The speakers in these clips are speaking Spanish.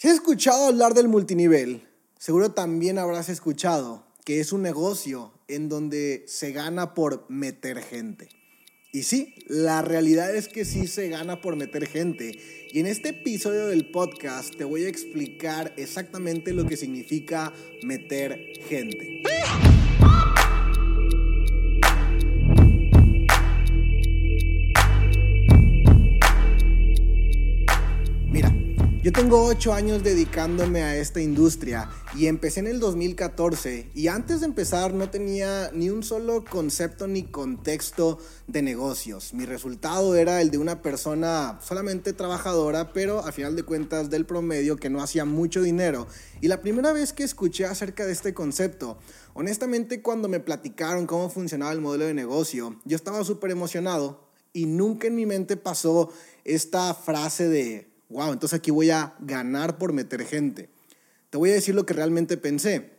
Si has escuchado hablar del multinivel, seguro también habrás escuchado que es un negocio en donde se gana por meter gente. Y sí, la realidad es que sí se gana por meter gente. Y en este episodio del podcast te voy a explicar exactamente lo que significa meter gente. Yo tengo 8 años dedicándome a esta industria y empecé en el 2014 y antes de empezar no tenía ni un solo concepto ni contexto de negocios. Mi resultado era el de una persona solamente trabajadora pero a final de cuentas del promedio que no hacía mucho dinero. Y la primera vez que escuché acerca de este concepto, honestamente cuando me platicaron cómo funcionaba el modelo de negocio, yo estaba súper emocionado y nunca en mi mente pasó esta frase de wow, entonces aquí voy a ganar por meter gente. Te voy a decir lo que realmente pensé.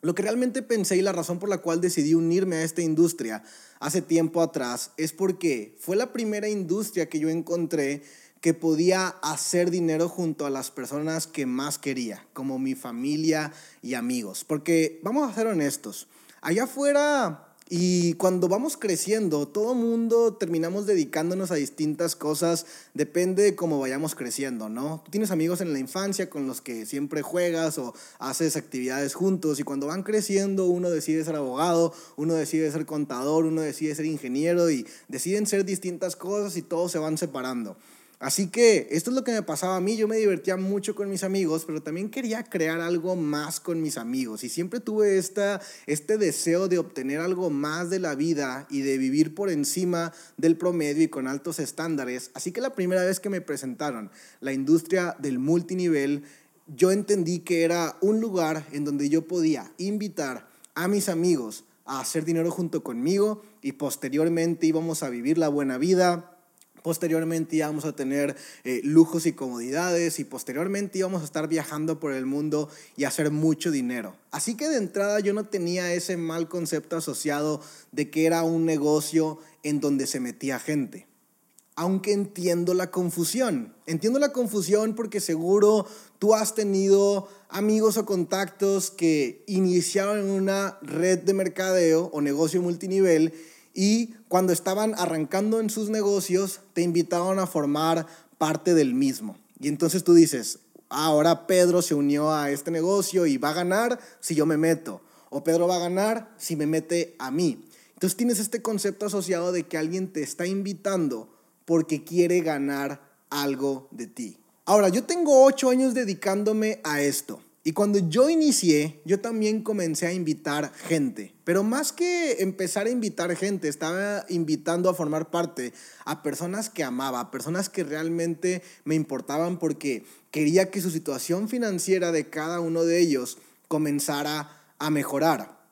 Lo que realmente pensé y la razón por la cual decidí unirme a esta industria hace tiempo atrás es porque fue la primera industria que yo encontré que podía hacer dinero junto a las personas que más quería, como mi familia y amigos. Porque vamos a ser honestos, allá afuera y cuando vamos creciendo, todo mundo terminamos dedicándonos a distintas cosas, depende de cómo vayamos creciendo, ¿no? Tú tienes amigos en la infancia con los que siempre juegas o haces actividades juntos y cuando van creciendo uno decide ser abogado, uno decide ser contador, uno decide ser ingeniero y deciden ser distintas cosas y todos se van separando. Así que esto es lo que me pasaba a mí. Yo me divertía mucho con mis amigos, pero también quería crear algo más con mis amigos. Y siempre tuve este deseo de obtener algo más de la vida y de vivir por encima del promedio y con altos estándares. Así que la primera vez que me presentaron la industria del multinivel, yo entendí que era un lugar en donde yo podía invitar a mis amigos a hacer dinero junto conmigo y posteriormente íbamos a vivir la buena vida Posteriormente íbamos a tener eh, lujos y comodidades y posteriormente íbamos a estar viajando por el mundo y hacer mucho dinero. Así que de entrada yo no tenía ese mal concepto asociado de que era un negocio en donde se metía gente. Aunque entiendo la confusión. Entiendo la confusión porque seguro tú has tenido amigos o contactos que iniciaron una red de mercadeo o negocio multinivel y cuando estaban arrancando en sus negocios, te invitaban a formar parte del mismo. Y entonces tú dices, ahora Pedro se unió a este negocio y va a ganar si yo me meto. O Pedro va a ganar si me mete a mí. Entonces tienes este concepto asociado de que alguien te está invitando porque quiere ganar algo de ti. Ahora, yo tengo ocho años dedicándome a esto. Y cuando yo inicié, yo también comencé a invitar gente. Pero más que empezar a invitar gente, estaba invitando a formar parte a personas que amaba, a personas que realmente me importaban porque quería que su situación financiera de cada uno de ellos comenzara a mejorar.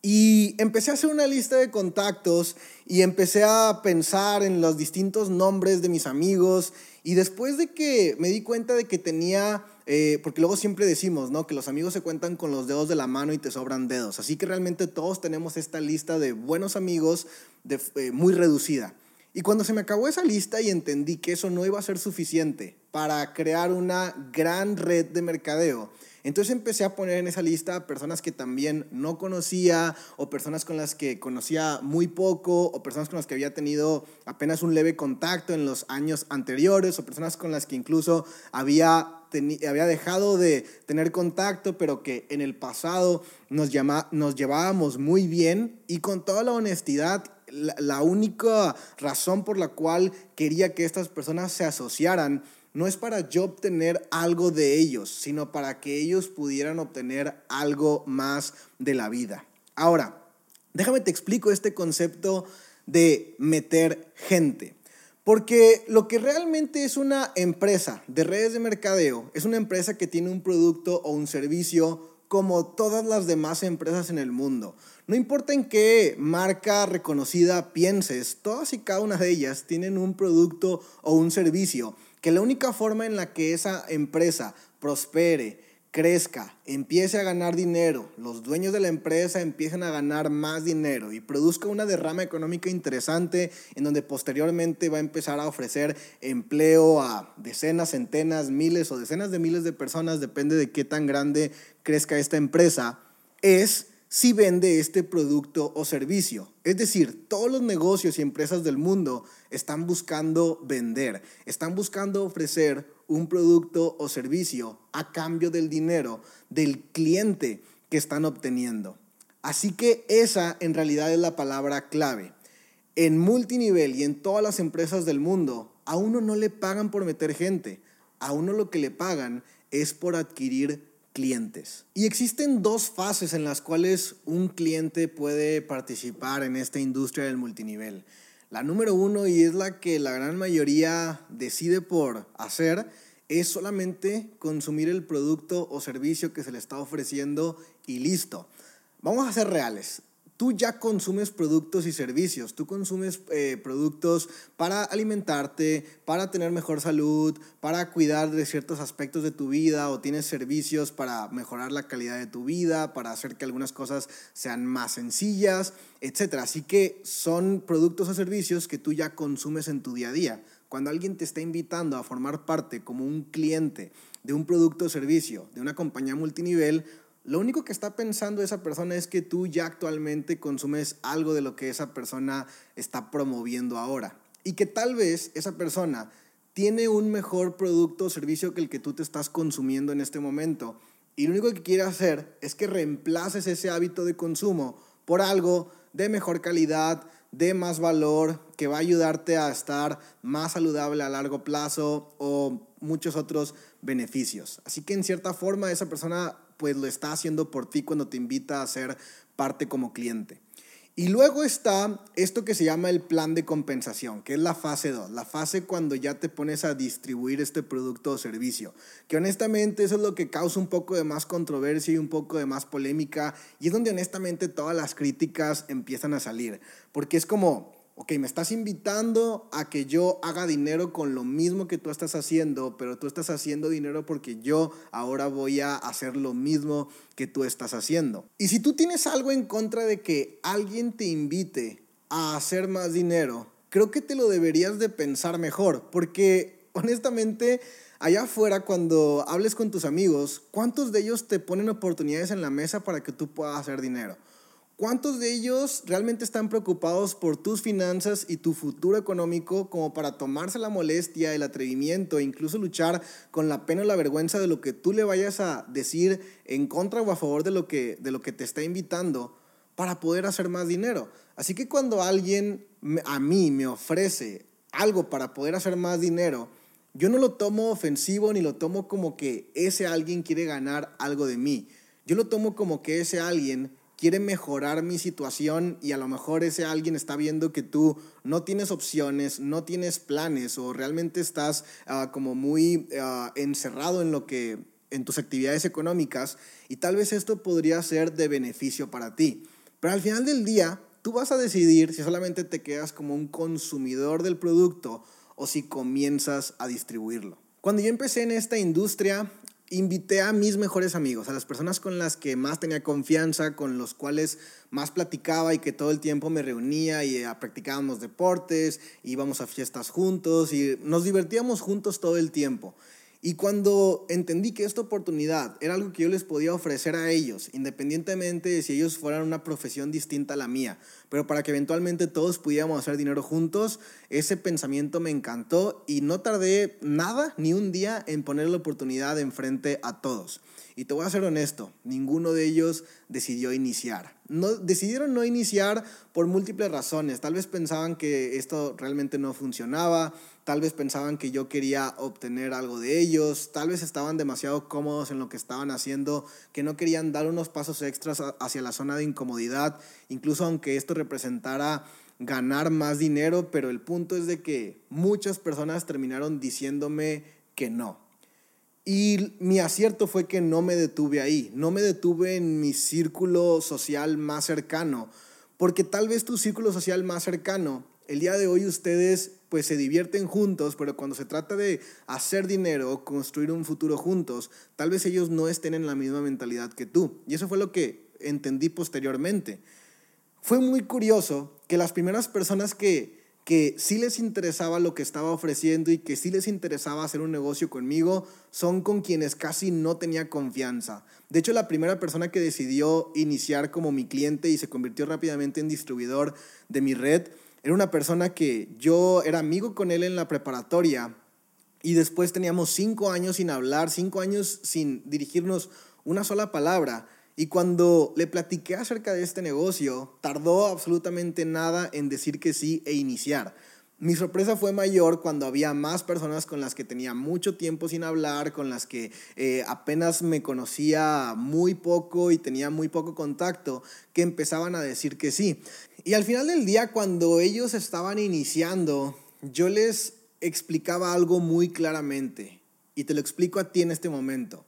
Y empecé a hacer una lista de contactos y empecé a pensar en los distintos nombres de mis amigos. Y después de que me di cuenta de que tenía, eh, porque luego siempre decimos, ¿no? Que los amigos se cuentan con los dedos de la mano y te sobran dedos. Así que realmente todos tenemos esta lista de buenos amigos eh, muy reducida. Y cuando se me acabó esa lista y entendí que eso no iba a ser suficiente para crear una gran red de mercadeo, entonces empecé a poner en esa lista personas que también no conocía o personas con las que conocía muy poco o personas con las que había tenido apenas un leve contacto en los años anteriores o personas con las que incluso había, había dejado de tener contacto pero que en el pasado nos, nos llevábamos muy bien. Y con toda la honestidad la única razón por la cual quería que estas personas se asociaran no es para yo obtener algo de ellos, sino para que ellos pudieran obtener algo más de la vida. Ahora, déjame te explico este concepto de meter gente. Porque lo que realmente es una empresa de redes de mercadeo es una empresa que tiene un producto o un servicio como todas las demás empresas en el mundo. No importa en qué marca reconocida pienses, todas y cada una de ellas tienen un producto o un servicio que la única forma en la que esa empresa prospere, crezca, empiece a ganar dinero, los dueños de la empresa empiecen a ganar más dinero y produzca una derrama económica interesante en donde posteriormente va a empezar a ofrecer empleo a decenas, centenas, miles o decenas de miles de personas, depende de qué tan grande crezca esta empresa, es si vende este producto o servicio. Es decir, todos los negocios y empresas del mundo están buscando vender, están buscando ofrecer un producto o servicio a cambio del dinero del cliente que están obteniendo. Así que esa en realidad es la palabra clave. En multinivel y en todas las empresas del mundo, a uno no le pagan por meter gente, a uno lo que le pagan es por adquirir clientes. Y existen dos fases en las cuales un cliente puede participar en esta industria del multinivel. La número uno, y es la que la gran mayoría decide por hacer, es solamente consumir el producto o servicio que se le está ofreciendo y listo. Vamos a ser reales tú ya consumes productos y servicios, tú consumes eh, productos para alimentarte, para tener mejor salud, para cuidar de ciertos aspectos de tu vida o tienes servicios para mejorar la calidad de tu vida, para hacer que algunas cosas sean más sencillas, etc. Así que son productos o servicios que tú ya consumes en tu día a día. Cuando alguien te está invitando a formar parte como un cliente de un producto o servicio de una compañía multinivel, lo único que está pensando esa persona es que tú ya actualmente consumes algo de lo que esa persona está promoviendo ahora. Y que tal vez esa persona tiene un mejor producto o servicio que el que tú te estás consumiendo en este momento. Y lo único que quiere hacer es que reemplaces ese hábito de consumo por algo de mejor calidad, de más valor, que va a ayudarte a estar más saludable a largo plazo o muchos otros beneficios. Así que en cierta forma esa persona pues lo está haciendo por ti cuando te invita a ser parte como cliente. Y luego está esto que se llama el plan de compensación, que es la fase 2, la fase cuando ya te pones a distribuir este producto o servicio, que honestamente eso es lo que causa un poco de más controversia y un poco de más polémica, y es donde honestamente todas las críticas empiezan a salir, porque es como, ok, me estás invitando a que yo haga dinero con lo mismo que tú estás haciendo, pero tú estás haciendo dinero porque yo ahora voy a hacer lo mismo que tú estás haciendo. Y si tú tienes algo en contra de que alguien te invite a hacer más dinero, creo que te lo deberías de pensar mejor, porque honestamente allá afuera cuando hables con tus amigos, ¿cuántos de ellos te ponen oportunidades en la mesa para que tú puedas hacer dinero? ¿Cuántos de ellos realmente están preocupados por tus finanzas y tu futuro económico como para tomarse la molestia, el atrevimiento e incluso luchar con la pena o la vergüenza de lo que tú le vayas a decir en contra o a favor de lo que, de lo que te está invitando para poder hacer más dinero? Así que cuando alguien a mí me ofrece algo para poder hacer más dinero, yo no lo tomo ofensivo ni lo tomo como que ese alguien quiere ganar algo de mí. Yo lo tomo como que ese alguien quiere mejorar mi situación y a lo mejor ese alguien está viendo que tú no tienes opciones, no tienes planes o realmente estás ah, como muy ah, encerrado en lo que en tus actividades económicas y tal vez esto podría ser de beneficio para ti. Pero al final del día, tú vas a decidir si solamente te quedas como un consumidor del producto o si comienzas a distribuirlo. Cuando yo empecé en esta industria, invité a mis mejores amigos, a las personas con las que más tenía confianza, con los cuales más platicaba y que todo el tiempo me reunía y eh, practicábamos deportes, íbamos a fiestas juntos y nos divertíamos juntos todo el tiempo. Y cuando entendí que esta oportunidad era algo que yo les podía ofrecer a ellos, independientemente de si ellos fueran una profesión distinta a la mía, pero para que eventualmente todos pudiéramos hacer dinero juntos, ese pensamiento me encantó y no tardé nada, ni un día, en poner la oportunidad enfrente a todos. Y te voy a ser honesto, ninguno de ellos decidió iniciar. No, decidieron no iniciar por múltiples razones. Tal vez pensaban que esto realmente no funcionaba, tal vez pensaban que yo quería obtener algo de ellos, tal vez estaban demasiado cómodos en lo que estaban haciendo, que no querían dar unos pasos extras hacia la zona de incomodidad, incluso aunque esto representara ganar más dinero, pero el punto es de que muchas personas terminaron diciéndome que no. Y mi acierto fue que no me detuve ahí, no me detuve en mi círculo social más cercano, porque tal vez tu círculo social más cercano el día de hoy ustedes pues se divierten juntos, pero cuando se trata de hacer dinero, construir un futuro juntos, tal vez ellos no estén en la misma mentalidad que tú. Y eso fue lo que entendí posteriormente. Fue muy curioso que las primeras personas que que sí les interesaba lo que estaba ofreciendo y que sí les interesaba hacer un negocio conmigo, son con quienes casi no tenía confianza. De hecho, la primera persona que decidió iniciar como mi cliente y se convirtió rápidamente en distribuidor de mi red, era una persona que yo era amigo con él en la preparatoria y después teníamos cinco años sin hablar, cinco años sin dirigirnos una sola palabra. Y cuando le platiqué acerca de este negocio, tardó absolutamente nada en decir que sí e iniciar. Mi sorpresa fue mayor cuando había más personas con las que tenía mucho tiempo sin hablar, con las que eh, apenas me conocía muy poco y tenía muy poco contacto, que empezaban a decir que sí. Y al final del día, cuando ellos estaban iniciando, yo les explicaba algo muy claramente. Y te lo explico a ti en este momento.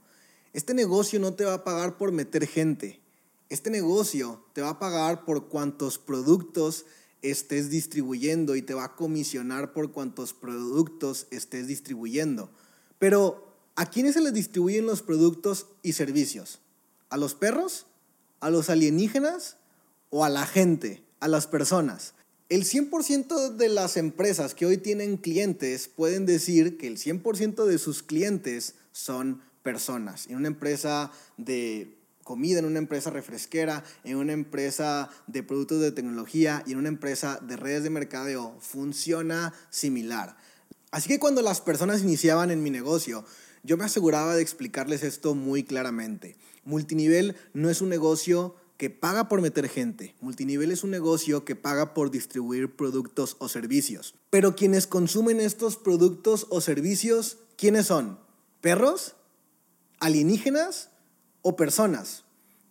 Este negocio no te va a pagar por meter gente. Este negocio te va a pagar por cuantos productos estés distribuyendo y te va a comisionar por cuantos productos estés distribuyendo. Pero, ¿a quiénes se les distribuyen los productos y servicios? ¿A los perros? ¿A los alienígenas? ¿O a la gente? ¿A las personas? El 100% de las empresas que hoy tienen clientes pueden decir que el 100% de sus clientes son personas. En una empresa de comida, en una empresa refresquera, en una empresa de productos de tecnología y en una empresa de redes de mercadeo, funciona similar. Así que cuando las personas iniciaban en mi negocio, yo me aseguraba de explicarles esto muy claramente. Multinivel no es un negocio que paga por meter gente. Multinivel es un negocio que paga por distribuir productos o servicios. Pero quienes consumen estos productos o servicios, ¿quiénes son? ¿Perros? alienígenas o personas.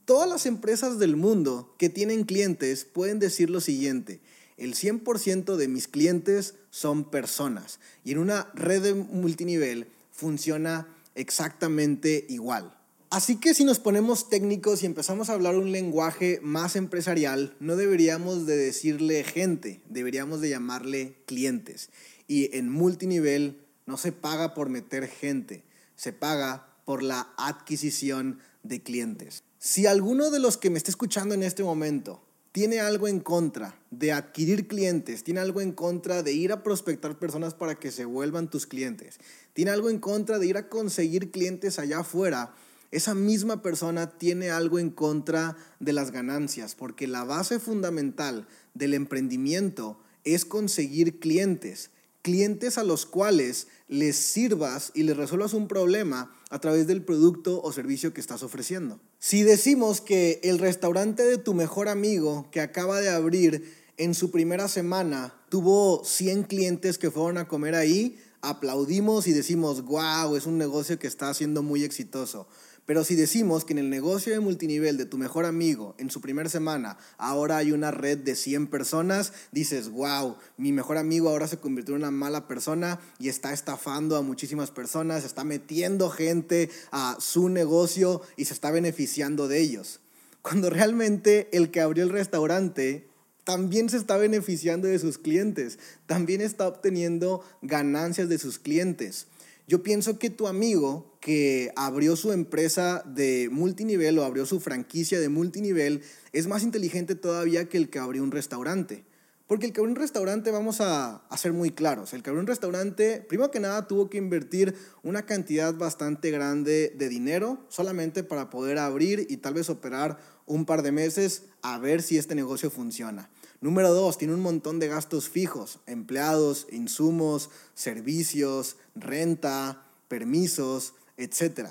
Todas las empresas del mundo que tienen clientes pueden decir lo siguiente, el 100% de mis clientes son personas y en una red de multinivel funciona exactamente igual. Así que si nos ponemos técnicos y empezamos a hablar un lenguaje más empresarial, no deberíamos de decirle gente, deberíamos de llamarle clientes. Y en multinivel no se paga por meter gente, se paga por la adquisición de clientes. Si alguno de los que me está escuchando en este momento tiene algo en contra de adquirir clientes, tiene algo en contra de ir a prospectar personas para que se vuelvan tus clientes, tiene algo en contra de ir a conseguir clientes allá afuera, esa misma persona tiene algo en contra de las ganancias, porque la base fundamental del emprendimiento es conseguir clientes clientes a los cuales les sirvas y les resuelvas un problema a través del producto o servicio que estás ofreciendo. Si decimos que el restaurante de tu mejor amigo que acaba de abrir en su primera semana tuvo 100 clientes que fueron a comer ahí, aplaudimos y decimos, wow, es un negocio que está siendo muy exitoso. Pero si decimos que en el negocio de multinivel de tu mejor amigo, en su primera semana, ahora hay una red de 100 personas, dices, wow, mi mejor amigo ahora se convirtió en una mala persona y está estafando a muchísimas personas, está metiendo gente a su negocio y se está beneficiando de ellos. Cuando realmente el que abrió el restaurante también se está beneficiando de sus clientes, también está obteniendo ganancias de sus clientes. Yo pienso que tu amigo que abrió su empresa de multinivel o abrió su franquicia de multinivel es más inteligente todavía que el que abrió un restaurante. Porque el que abrió un restaurante, vamos a, ser muy claros, el que abrió un restaurante, primero que nada, tuvo que invertir una cantidad bastante grande de dinero solamente para poder abrir y tal vez operar un par de meses a ver si este negocio funciona. Número dos, tiene un montón de gastos fijos, empleados, insumos, servicios, renta, permisos, etc.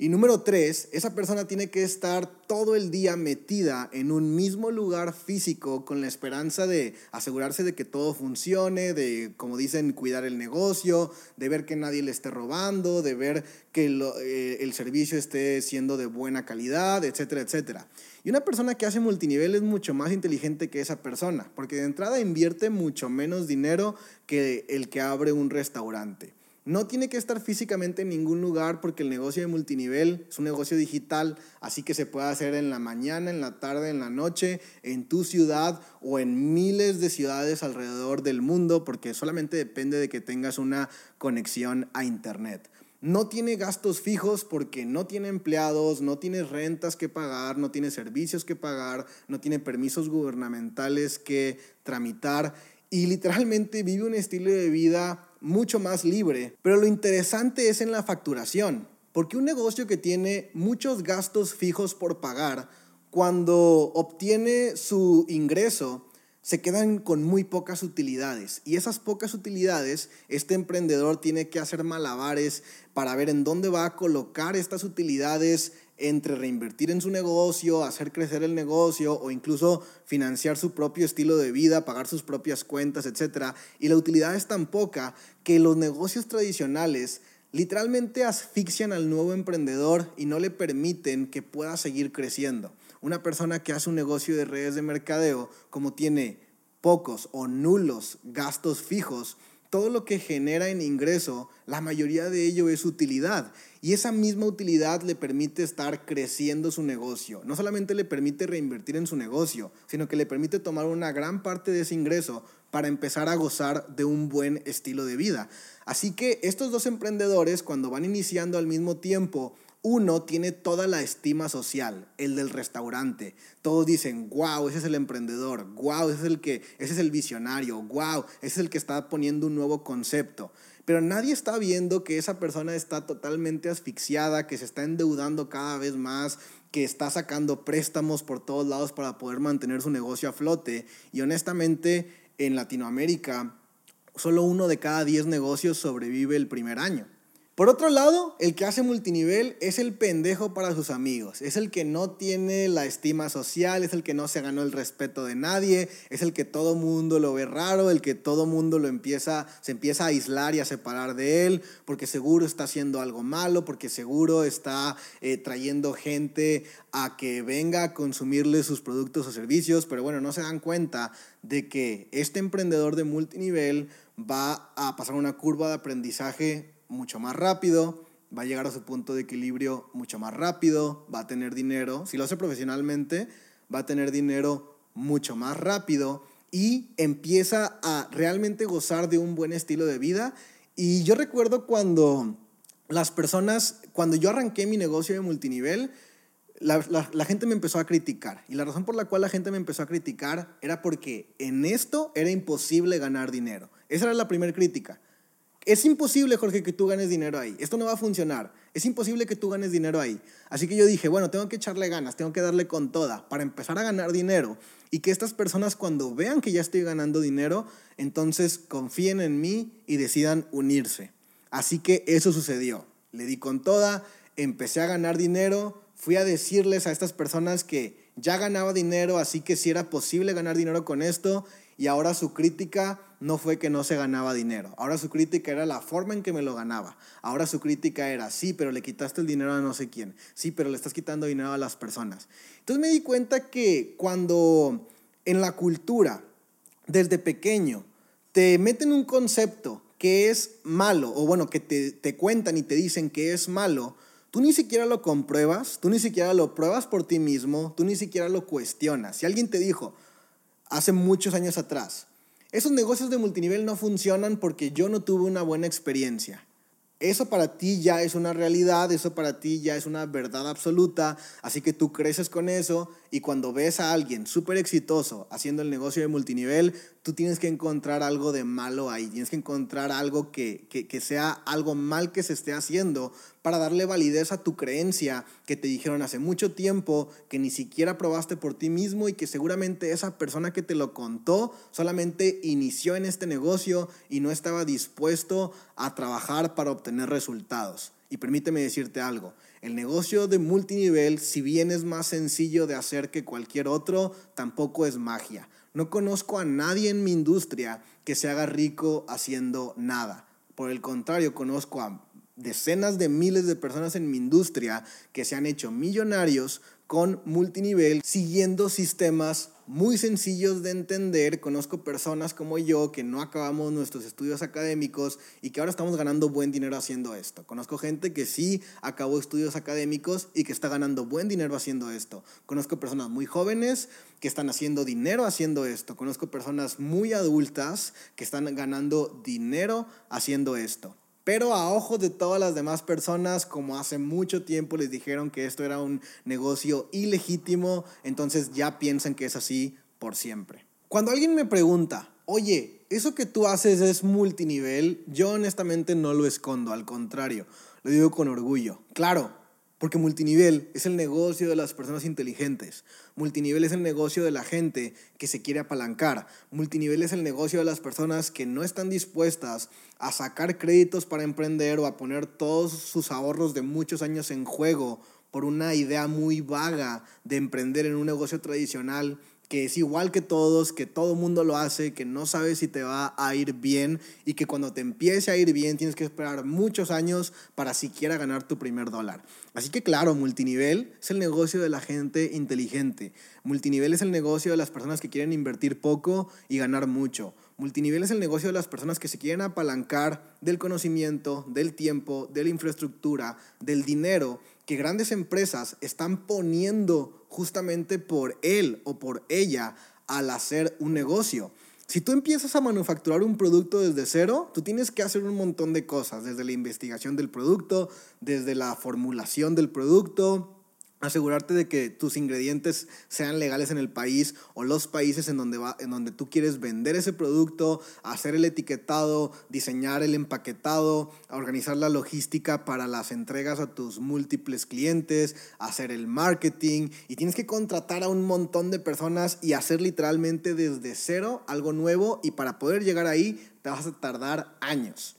Y número tres, esa persona tiene que estar todo el día metida en un mismo lugar físico con la esperanza de asegurarse de que todo funcione, de, como dicen, cuidar el negocio, de ver que nadie le esté robando, de ver que eh, el servicio esté siendo de buena calidad, etcétera, etcétera. Y una persona que hace multinivel es mucho más inteligente que esa persona, porque de entrada invierte mucho menos dinero que el que abre un restaurante. No tiene que estar físicamente en ningún lugar porque el negocio de multinivel es un negocio digital, así que se puede hacer en la mañana, en la tarde, en la noche, en tu ciudad o en miles de ciudades alrededor del mundo, porque solamente depende de que tengas una conexión a Internet. No tiene gastos fijos porque no tiene empleados, no tiene rentas que pagar, no tiene servicios que pagar, no tiene permisos gubernamentales que tramitar y literalmente vive un estilo de vida mucho más libre. Pero lo interesante es en la facturación, porque un negocio que tiene muchos gastos fijos por pagar, cuando obtiene su ingreso, se quedan con muy pocas utilidades. Y esas pocas utilidades, este emprendedor tiene que hacer malabares para ver en dónde va a colocar estas utilidades entre reinvertir en su negocio, hacer crecer el negocio o incluso financiar su propio estilo de vida, pagar sus propias cuentas, etc. Y la utilidad es tan poca que los negocios tradicionales literalmente asfixian al nuevo emprendedor y no le permiten que pueda seguir creciendo. Una persona que hace un negocio de redes de mercadeo, como tiene pocos o nulos gastos fijos, todo lo que genera en ingreso, la mayoría de ello es utilidad. Y esa misma utilidad le permite estar creciendo su negocio. No solamente le permite reinvertir en su negocio, sino que le permite tomar una gran parte de ese ingreso para empezar a gozar de un buen estilo de vida. Así que estos dos emprendedores, cuando van iniciando al mismo tiempo, uno tiene toda la estima social, el del restaurante. Todos dicen, wow, ese es el emprendedor, wow, ese es el que, ese es el visionario, wow, ese es el que está poniendo un nuevo concepto. Pero nadie está viendo que esa persona está totalmente asfixiada, que se está endeudando cada vez más, que está sacando préstamos por todos lados para poder mantener su negocio a flote. Y honestamente, en Latinoamérica, solo uno de cada diez negocios sobrevive el primer año. Por otro lado, el que hace multinivel es el pendejo para sus amigos, es el que no tiene la estima social, es el que no se ganó el respeto de nadie, es el que todo mundo lo ve raro, el que todo mundo lo empieza, se empieza a aislar y a separar de él, porque seguro está haciendo algo malo, porque seguro está eh, trayendo gente a que venga a consumirle sus productos o servicios, pero bueno, no se dan cuenta de que este emprendedor de multinivel va a pasar una curva de aprendizaje mucho más rápido, va a llegar a su punto de equilibrio mucho más rápido, va a tener dinero, si lo hace profesionalmente, va a tener dinero mucho más rápido y empieza a realmente gozar de un buen estilo de vida. Y yo recuerdo cuando las personas, cuando yo arranqué mi negocio de multinivel, la, la, gente me empezó a criticar. Y la razón por la cual la gente me empezó a criticar era porque en esto era imposible ganar dinero. Esa era la primera crítica. Es imposible, Jorge, que tú ganes dinero ahí. Esto no va a funcionar. Es imposible que tú ganes dinero ahí. Así que yo dije, bueno, tengo que echarle ganas, tengo que darle con toda para empezar a ganar dinero y que estas personas cuando vean que ya estoy ganando dinero, entonces confíen en mí y decidan unirse. Así que eso sucedió. Le di con toda, empecé a ganar dinero, fui a decirles a estas personas que ya ganaba dinero, así que si era posible ganar dinero con esto y ahora su crítica no fue que no se ganaba dinero. Ahora su crítica era la forma en que me lo ganaba. Ahora su crítica era, sí, pero le quitaste el dinero a no sé quién. Sí, pero le estás quitando dinero a las personas. Entonces me di cuenta que cuando en la cultura, desde pequeño, te meten un concepto que es malo, o bueno, que te, te cuentan y te dicen que es malo, tú ni siquiera lo compruebas, tú ni siquiera lo pruebas por ti mismo, tú ni siquiera lo cuestionas. Si alguien te dijo, hace muchos años atrás. Esos negocios de multinivel no funcionan porque yo no tuve una buena experiencia. Eso para ti ya es una realidad, eso para ti ya es una verdad absoluta, así que tú creces con eso y cuando ves a alguien súper exitoso haciendo el negocio de multinivel, tú tienes que encontrar algo de malo ahí, tienes que encontrar algo que, que, sea algo mal que se esté haciendo para darle validez a tu creencia que te dijeron hace mucho tiempo, que ni siquiera probaste por ti mismo y que seguramente esa persona que te lo contó solamente inició en este negocio y no estaba dispuesto a trabajar para obtener resultados. Y permíteme decirte algo, el negocio de multinivel, si bien es más sencillo de hacer que cualquier otro, tampoco es magia. No conozco a nadie en mi industria que se haga rico haciendo nada. Por el contrario, conozco a decenas de miles de personas en mi industria que se han hecho millonarios con multinivel siguiendo sistemas muy sencillos de entender. Conozco personas como yo que no acabamos nuestros estudios académicos y que ahora estamos ganando buen dinero haciendo esto. Conozco gente que sí acabó estudios académicos y que está ganando buen dinero haciendo esto. Conozco personas muy jóvenes que están haciendo dinero haciendo esto. Conozco personas muy adultas que están ganando dinero haciendo esto. Pero a ojos de todas las demás personas, como hace mucho tiempo les dijeron que esto era un negocio ilegítimo, entonces ya piensan que es así por siempre. Cuando alguien me pregunta, oye, ¿eso que tú haces es multinivel? Yo honestamente no lo escondo, al contrario, lo digo con orgullo. Claro, porque multinivel es el negocio de las personas inteligentes. Multinivel es el negocio de la gente que se quiere apalancar. Multinivel es el negocio de las personas que no están dispuestas a sacar créditos para emprender o a poner todos sus ahorros de muchos años en juego por una idea muy vaga de emprender en un negocio tradicional que es igual que todos, que todo mundo lo hace, que no sabes si te va a ir bien y que cuando te empiece a ir bien tienes que esperar muchos años para siquiera ganar tu primer dólar. Así que claro, multinivel es el negocio de la gente inteligente. Multinivel es el negocio de las personas que quieren invertir poco y ganar mucho. Multinivel es el negocio de las personas que se quieren apalancar del conocimiento, del tiempo, de la infraestructura, del dinero que grandes empresas están poniendo justamente por él o por ella al hacer un negocio. Si tú empiezas a manufacturar un producto desde cero, tú tienes que hacer un montón de cosas, desde la investigación del producto, desde la formulación del producto, asegurarte de que tus ingredientes sean legales en el país o los países en donde, va, en donde tú quieres vender ese producto, hacer el etiquetado, diseñar el empaquetado, organizar la logística para las entregas a tus múltiples clientes, hacer el marketing y tienes que contratar a un montón de personas y hacer literalmente desde cero algo nuevo y para poder llegar ahí te vas a tardar años.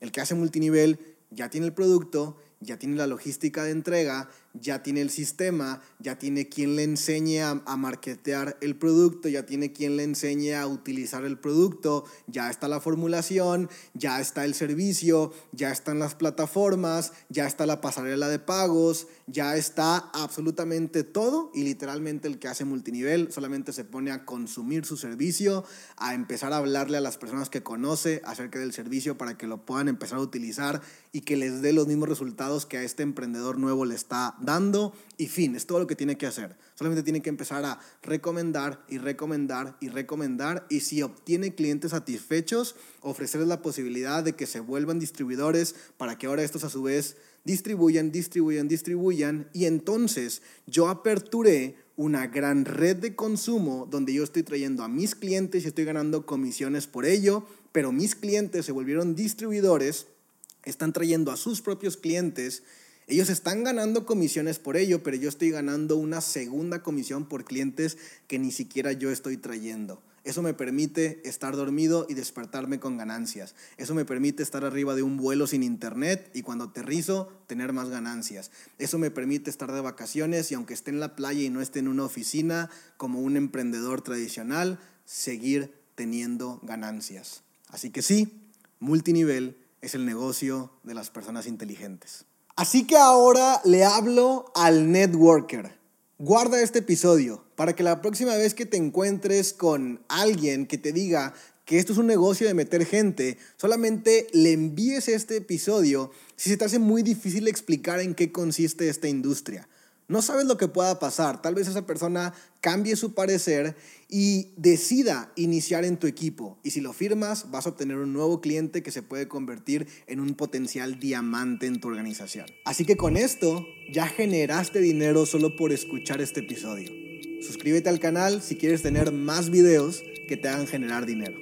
El que hace multinivel ya tiene el producto, ya tiene la logística de entrega, ya tiene el sistema, ya tiene quien le enseñe a, a, marketear el producto, ya tiene quien le enseñe a utilizar el producto, ya está la formulación, ya está el servicio, ya están las plataformas, ya está la pasarela de pagos, ya está absolutamente todo y literalmente el que hace multinivel solamente se pone a consumir su servicio, a empezar a hablarle a las personas que conoce acerca del servicio para que lo puedan empezar a utilizar y que les dé los mismos resultados que a este emprendedor nuevo le está dando y fin, es todo lo que tiene que hacer. Solamente tiene que empezar a recomendar y recomendar y recomendar y si obtiene clientes satisfechos, ofrecerles la posibilidad de que se vuelvan distribuidores para que ahora estos a su vez distribuyan, distribuyan, distribuyan y entonces yo aperturé una gran red de consumo donde yo estoy trayendo a mis clientes y estoy ganando comisiones por ello, pero mis clientes se volvieron distribuidores, están trayendo a sus propios clientes ellos están ganando comisiones por ello, pero yo estoy ganando una segunda comisión por clientes que ni siquiera yo estoy trayendo. Eso me permite estar dormido y despertarme con ganancias. Eso me permite estar arriba de un vuelo sin internet y cuando aterrizo tener más ganancias. Eso me permite estar de vacaciones y aunque esté en la playa y no esté en una oficina como un emprendedor tradicional, seguir teniendo ganancias. Así que sí, multinivel es el negocio de las personas inteligentes. Así que ahora le hablo al networker. Guarda este episodio para que la próxima vez que te encuentres con alguien que te diga que esto es un negocio de meter gente, solamente le envíes este episodio si se te hace muy difícil explicar en qué consiste esta industria. No sabes lo que pueda pasar. Tal vez esa persona cambie su parecer y decida iniciar en tu equipo. Y si lo firmas, vas a obtener un nuevo cliente que se puede convertir en un potencial diamante en tu organización. Así que con esto ya generaste dinero solo por escuchar este episodio. Suscríbete al canal si quieres tener más videos que te hagan generar dinero.